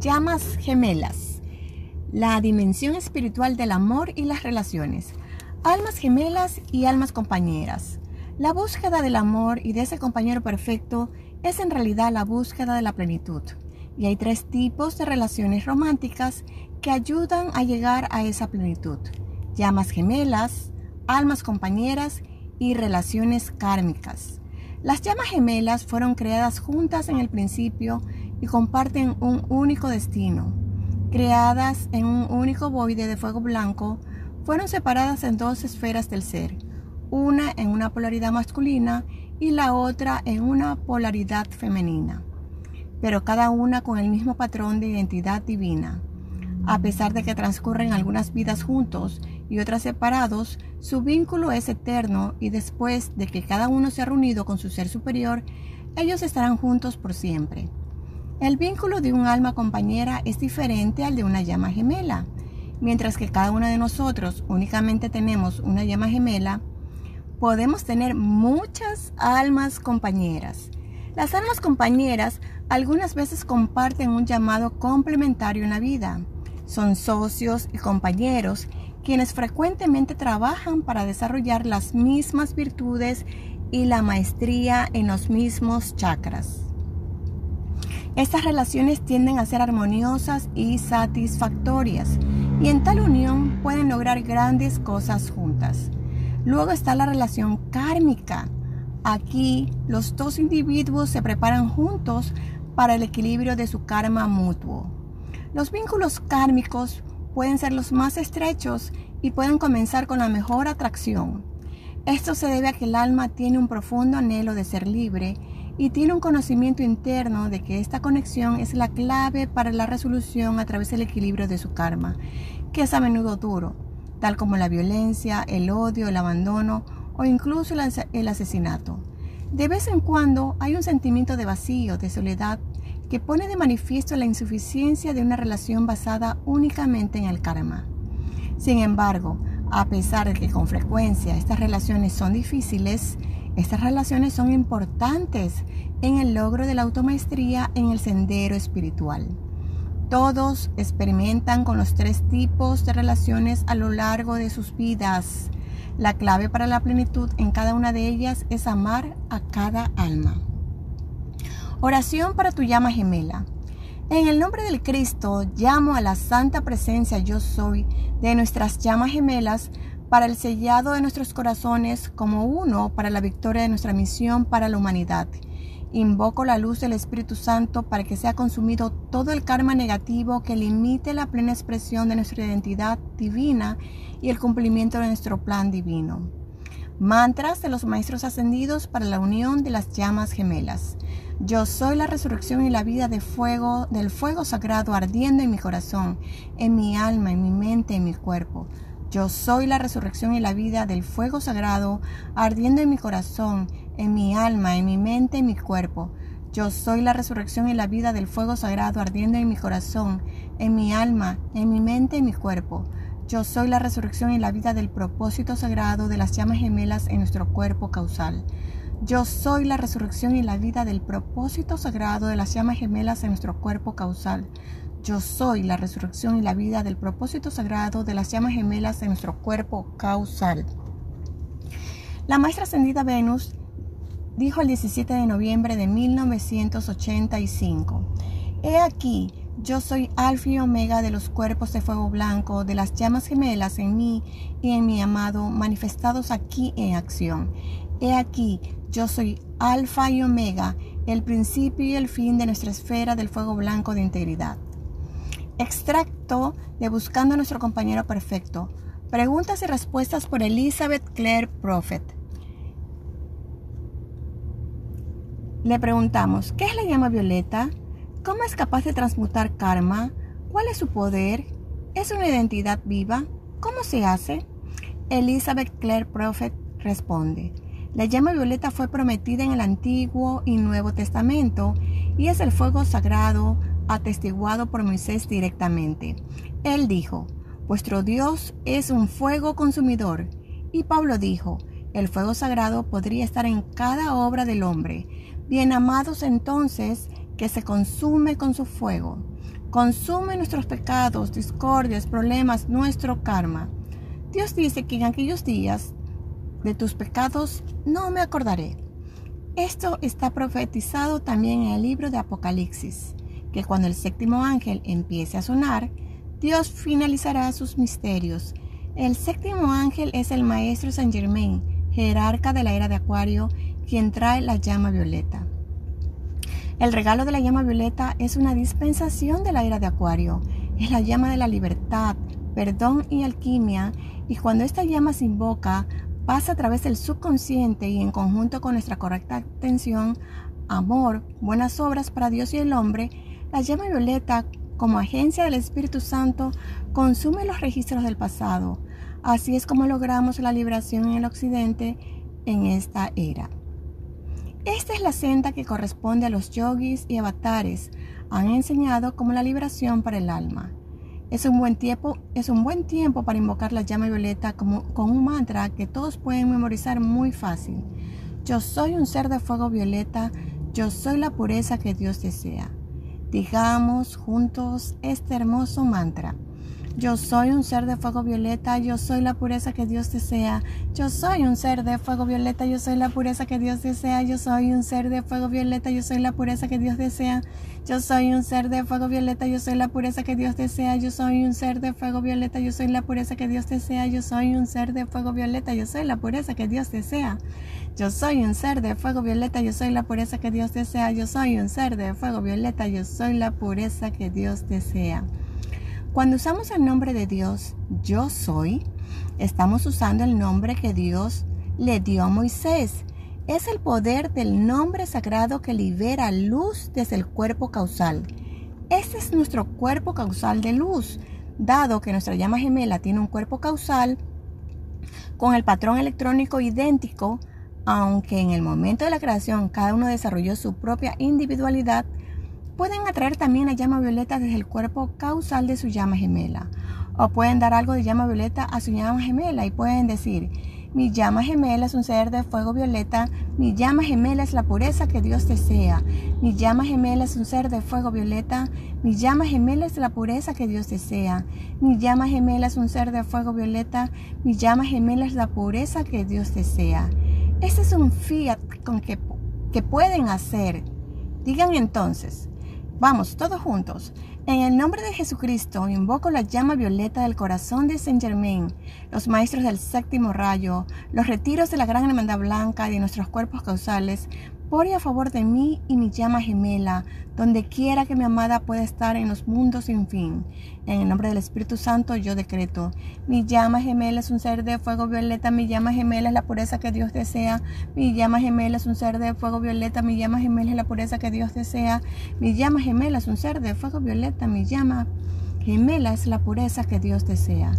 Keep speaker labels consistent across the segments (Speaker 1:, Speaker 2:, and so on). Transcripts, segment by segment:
Speaker 1: Llamas gemelas. La dimensión espiritual del amor y las relaciones. Almas gemelas y almas compañeras. La búsqueda del amor y de ese compañero perfecto es en realidad la búsqueda de la plenitud. Y hay tres tipos de relaciones románticas que ayudan a llegar a esa plenitud. Llamas gemelas, almas compañeras y relaciones kármicas. Las llamas gemelas fueron creadas juntas en el principio y comparten un único destino. Creadas en un único boide de fuego blanco, fueron separadas en dos esferas del ser, una en una polaridad masculina y la otra en una polaridad femenina, pero cada una con el mismo patrón de identidad divina. A pesar de que transcurren algunas vidas juntos y otras separados, su vínculo es eterno y después de que cada uno se ha reunido con su ser superior, ellos estarán juntos por siempre. El vínculo de un alma compañera es diferente al de una llama gemela. Mientras que cada uno de nosotros únicamente tenemos una llama gemela, podemos tener muchas almas compañeras. Las almas compañeras algunas veces comparten un llamado complementario en la vida. Son socios y compañeros quienes frecuentemente trabajan para desarrollar las mismas virtudes y la maestría en los mismos chakras. Estas relaciones tienden a ser armoniosas y satisfactorias y en tal unión pueden lograr grandes cosas juntas. Luego está la relación kármica. Aquí los dos individuos se preparan juntos para el equilibrio de su karma mutuo. Los vínculos kármicos pueden ser los más estrechos y pueden comenzar con la mejor atracción. Esto se debe a que el alma tiene un profundo anhelo de ser libre y tiene un conocimiento interno de que esta conexión es la clave para la resolución a través del equilibrio de su karma, que es a menudo duro, tal como la violencia, el odio, el abandono o incluso el asesinato. De vez en cuando hay un sentimiento de vacío, de soledad, que pone de manifiesto la insuficiencia de una relación basada únicamente en el karma. Sin embargo, a pesar de que con frecuencia estas relaciones son difíciles, estas relaciones son importantes en el logro de la automaestría en el sendero espiritual. Todos experimentan con los tres tipos de relaciones a lo largo de sus vidas. La clave para la plenitud en cada una de ellas es amar a cada alma. Oración para tu llama gemela. En el nombre del Cristo llamo a la santa presencia yo soy de nuestras llamas gemelas para el sellado de nuestros corazones como uno para la victoria de nuestra misión para la humanidad. Invoco la luz del Espíritu Santo para que sea consumido todo el karma negativo que limite la plena expresión de nuestra identidad divina y el cumplimiento de nuestro plan divino. Mantras de los Maestros Ascendidos para la unión de las llamas gemelas. Yo soy la resurrección y la vida de fuego, del fuego sagrado ardiendo en mi corazón, en mi alma, en mi mente, en mi cuerpo. Yo soy la resurrección y la vida del fuego sagrado, ardiendo en mi corazón, en mi alma, en mi mente, en mi cuerpo. Yo soy la resurrección y la vida del fuego sagrado, ardiendo en mi corazón, en mi alma, en mi mente, en mi cuerpo. Yo soy la resurrección y la vida del propósito sagrado de las llamas gemelas en nuestro cuerpo causal. Yo soy la resurrección y la vida del propósito sagrado de las llamas gemelas en nuestro cuerpo causal. Yo soy la resurrección y la vida del propósito sagrado de las llamas gemelas en nuestro cuerpo causal. La maestra ascendida Venus dijo el 17 de noviembre de 1985, He aquí, yo soy alfa y omega de los cuerpos de fuego blanco, de las llamas gemelas en mí y en mi amado, manifestados aquí en acción. He aquí, yo soy alfa y omega, el principio y el fin de nuestra esfera del fuego blanco de integridad. Extracto de Buscando a nuestro compañero perfecto. Preguntas y respuestas por Elizabeth Clare Prophet. Le preguntamos, ¿qué es la llama violeta? ¿Cómo es capaz de transmutar karma? ¿Cuál es su poder? ¿Es una identidad viva? ¿Cómo se hace? Elizabeth Clare Prophet responde, la llama violeta fue prometida en el Antiguo y Nuevo Testamento y es el fuego sagrado atestiguado por Moisés directamente. Él dijo, Vuestro Dios es un fuego consumidor. Y Pablo dijo, el fuego sagrado podría estar en cada obra del hombre. Bien amados entonces, que se consume con su fuego. consume nuestros pecados, discordias, problemas, nuestro karma. Dios dice que en aquellos días de tus pecados no me acordaré. Esto está profetizado también en el libro de Apocalipsis, que cuando el séptimo ángel empiece a sonar, Dios finalizará sus misterios. El séptimo ángel es el maestro Saint Germain, jerarca de la era de Acuario, quien trae la llama violeta. El regalo de la llama violeta es una dispensación de la era de Acuario. Es la llama de la libertad, perdón y alquimia, y cuando esta llama se invoca, pasa a través del subconsciente y en conjunto con nuestra correcta atención, amor, buenas obras para Dios y el hombre, la llama violeta, como agencia del Espíritu Santo, consume los registros del pasado. Así es como logramos la liberación en el occidente en esta era. Esta es la senda que corresponde a los yogis y avatares. Han enseñado como la liberación para el alma. Es un buen tiempo, es un buen tiempo para invocar la llama violeta como, con un mantra que todos pueden memorizar muy fácil. Yo soy un ser de fuego violeta, yo soy la pureza que Dios desea. Digamos juntos este hermoso mantra. Yo soy un ser de fuego violeta, yo soy la pureza que Dios desea. Yo soy un ser de fuego violeta, yo soy la pureza que Dios desea. Yo soy un ser de fuego violeta, yo soy la pureza que Dios desea. Yo soy un ser de fuego violeta, yo soy la pureza que Dios desea. Yo soy un ser de fuego violeta, yo soy la pureza que Dios desea. Yo soy un ser de fuego violeta, yo soy la pureza que Dios desea. Yo soy un ser de fuego violeta, yo soy la pureza que Dios desea. Yo soy un ser de fuego violeta, yo soy la pureza que Dios desea. Cuando usamos el nombre de Dios, yo soy, estamos usando el nombre que Dios le dio a Moisés. Es el poder del nombre sagrado que libera luz desde el cuerpo causal. Este es nuestro cuerpo causal de luz, dado que nuestra llama gemela tiene un cuerpo causal con el patrón electrónico idéntico, aunque en el momento de la creación cada uno desarrolló su propia individualidad, Pueden atraer también la llama violeta desde el cuerpo causal de su llama gemela. O pueden dar algo de llama violeta a su llama gemela y pueden decir, mi llama gemela es un ser de fuego violeta, mi llama gemela es la pureza que Dios desea, mi llama gemela es un ser de fuego violeta, mi llama gemela es la pureza que Dios desea, mi llama gemela es un ser de fuego violeta, mi llama gemela es la pureza que Dios desea. Ese es un fiat con que, que pueden hacer. Digan entonces, Vamos, todos juntos. En el nombre de Jesucristo invoco la llama violeta del corazón de Saint Germain, los maestros del séptimo rayo, los retiros de la gran hermandad blanca y de nuestros cuerpos causales, por y a favor de mí y mi llama gemela, donde quiera que mi amada pueda estar en los mundos sin fin. En el nombre del Espíritu Santo yo decreto, mi llama gemela es un ser de fuego violeta, mi llama gemela es la pureza que Dios desea, mi llama gemela es un ser de fuego violeta, mi llama gemela es la pureza que Dios desea, mi llama gemela es un ser de fuego violeta, mi llama gemela es la pureza que Dios desea.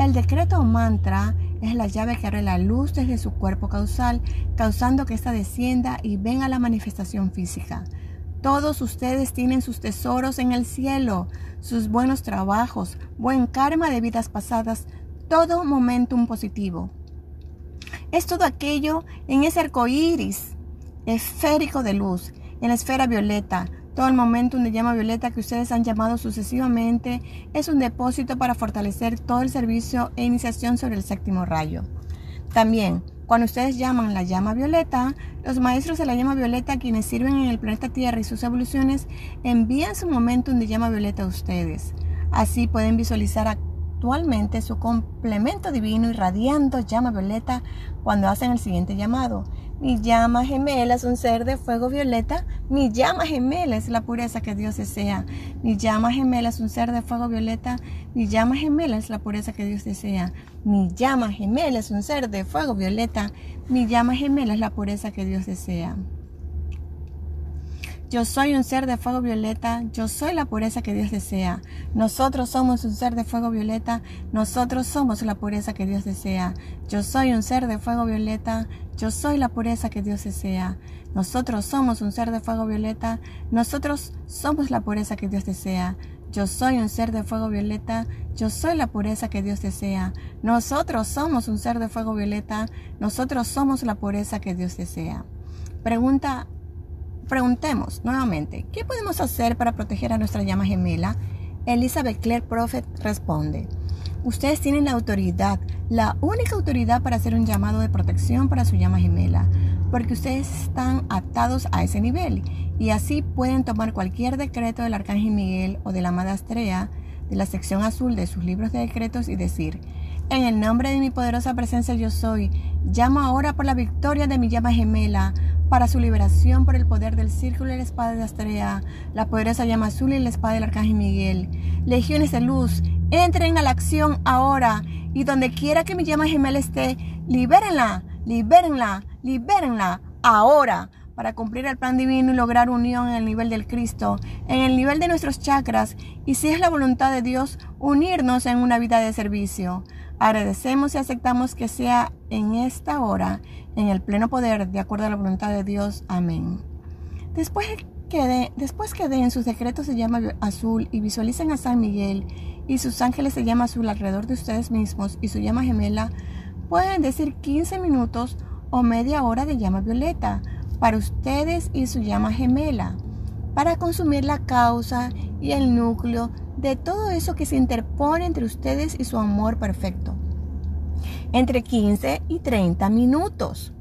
Speaker 1: El decreto o mantra es la llave que abre la luz desde su cuerpo causal, causando que ésta descienda y venga la manifestación física. Todos ustedes tienen sus tesoros en el cielo, sus buenos trabajos, buen karma de vidas pasadas, todo momentum positivo. Es todo aquello en ese arco iris esférico de luz, en la esfera violeta, todo el momentum de llama violeta que ustedes han llamado sucesivamente es un depósito para fortalecer todo el servicio e iniciación sobre el séptimo rayo. También, cuando ustedes llaman la llama violeta, los maestros de la llama violeta, quienes sirven en el planeta Tierra y sus evoluciones, envían su momentum de llama violeta a ustedes. Así pueden visualizar actualmente su complemento divino irradiando llama violeta cuando hacen el siguiente llamado. Mi llama gemela es un ser de fuego violeta. Mi llama gemela es la pureza que Dios desea. Mi llama gemela es un ser de fuego violeta. Mi llama gemela es la pureza que Dios desea. Mi llama gemela es un ser de fuego violeta. Mi llama gemela la pureza que Dios desea. Yo soy un ser de fuego violeta, yo soy la pureza que Dios desea. Nosotros somos un ser de fuego violeta, nosotros somos la pureza que Dios desea. Yo soy un ser de fuego violeta, yo soy la pureza que Dios desea. Nosotros somos un ser de fuego violeta, nosotros somos la pureza que Dios desea. Yo soy un ser de fuego violeta, yo soy la pureza que Dios desea. Nosotros somos un ser de fuego violeta, nosotros somos la pureza que Dios desea. Pregunta preguntemos nuevamente, ¿qué podemos hacer para proteger a nuestra llama gemela? Elizabeth Clare Prophet responde, ustedes tienen la autoridad, la única autoridad para hacer un llamado de protección para su llama gemela, porque ustedes están atados a ese nivel y así pueden tomar cualquier decreto del Arcángel Miguel o de la Amada Estrella de la sección azul de sus libros de decretos y decir, en el nombre de mi poderosa presencia yo soy, llamo ahora por la victoria de mi llama gemela, para su liberación por el poder del círculo y la espada de Astrea, la poderosa llama azul y la espada del arcángel Miguel. Legiones de luz, entren a la acción ahora y donde quiera que mi llama gemela esté, libérenla, libérenla, libérenla ahora para cumplir el plan divino y lograr unión en el nivel del Cristo, en el nivel de nuestros chakras y si es la voluntad de Dios, unirnos en una vida de servicio. Agradecemos y aceptamos que sea en esta hora, en el pleno poder, de acuerdo a la voluntad de Dios. Amén. Después que, de, después que den sus decretos se llama azul y visualicen a San Miguel y sus ángeles se llama azul alrededor de ustedes mismos y su llama gemela, pueden decir 15 minutos o media hora de llama violeta para ustedes y su llama gemela, para consumir la causa y el núcleo de todo eso que se interpone entre ustedes y su amor perfecto. Entre 15 y 30 minutos.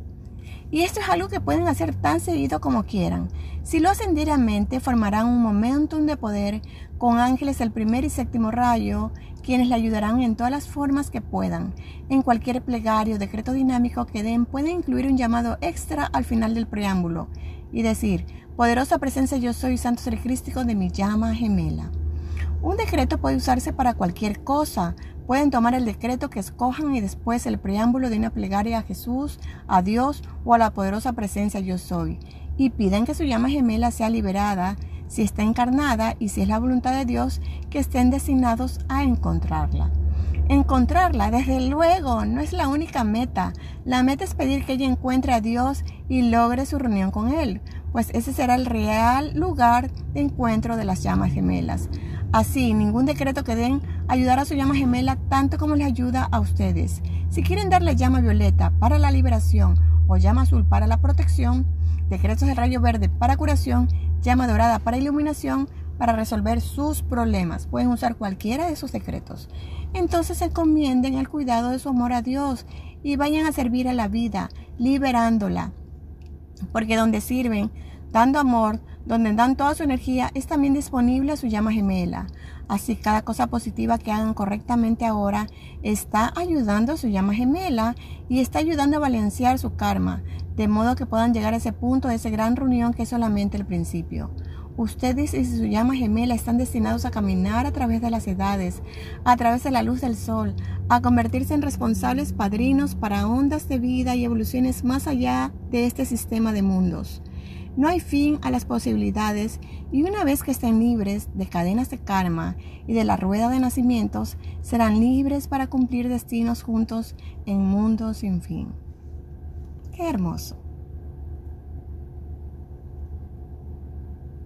Speaker 1: Y esto es algo que pueden hacer tan seguido como quieran. Si lo hacen diariamente, formarán un momentum de poder con ángeles del primer y séptimo rayo, quienes le ayudarán en todas las formas que puedan. En cualquier plegario o decreto dinámico que den, pueden incluir un llamado extra al final del preámbulo y decir, poderosa presencia yo soy santo ser crístico de mi llama gemela. Un decreto puede usarse para cualquier cosa. Pueden tomar el decreto que escojan y después el preámbulo de una plegaria a Jesús, a Dios o a la poderosa presencia yo soy. Y piden que su llama gemela sea liberada si está encarnada y si es la voluntad de Dios que estén designados a encontrarla. Encontrarla, desde luego, no es la única meta. La meta es pedir que ella encuentre a Dios y logre su reunión con Él, pues ese será el real lugar de encuentro de las llamas gemelas. Así, ningún decreto que den ayudará a su llama gemela tanto como les ayuda a ustedes. Si quieren darle llama violeta para la liberación o llama azul para la protección, decretos de rayo verde para curación, llama dorada para iluminación, para resolver sus problemas. Pueden usar cualquiera de esos decretos. Entonces encomienden al cuidado de su amor a Dios y vayan a servir a la vida, liberándola. Porque donde sirven, dando amor, donde dan toda su energía, es también disponible a su llama gemela. Así cada cosa positiva que hagan correctamente ahora está ayudando a su llama gemela y está ayudando a balancear su karma, de modo que puedan llegar a ese punto de esa gran reunión que es solamente el principio. Ustedes y su llama gemela están destinados a caminar a través de las edades, a través de la luz del sol, a convertirse en responsables padrinos para ondas de vida y evoluciones más allá de este sistema de mundos. No hay fin a las posibilidades y una vez que estén libres de cadenas de karma y de la rueda de nacimientos, serán libres para cumplir destinos juntos en mundos sin fin. Qué hermoso.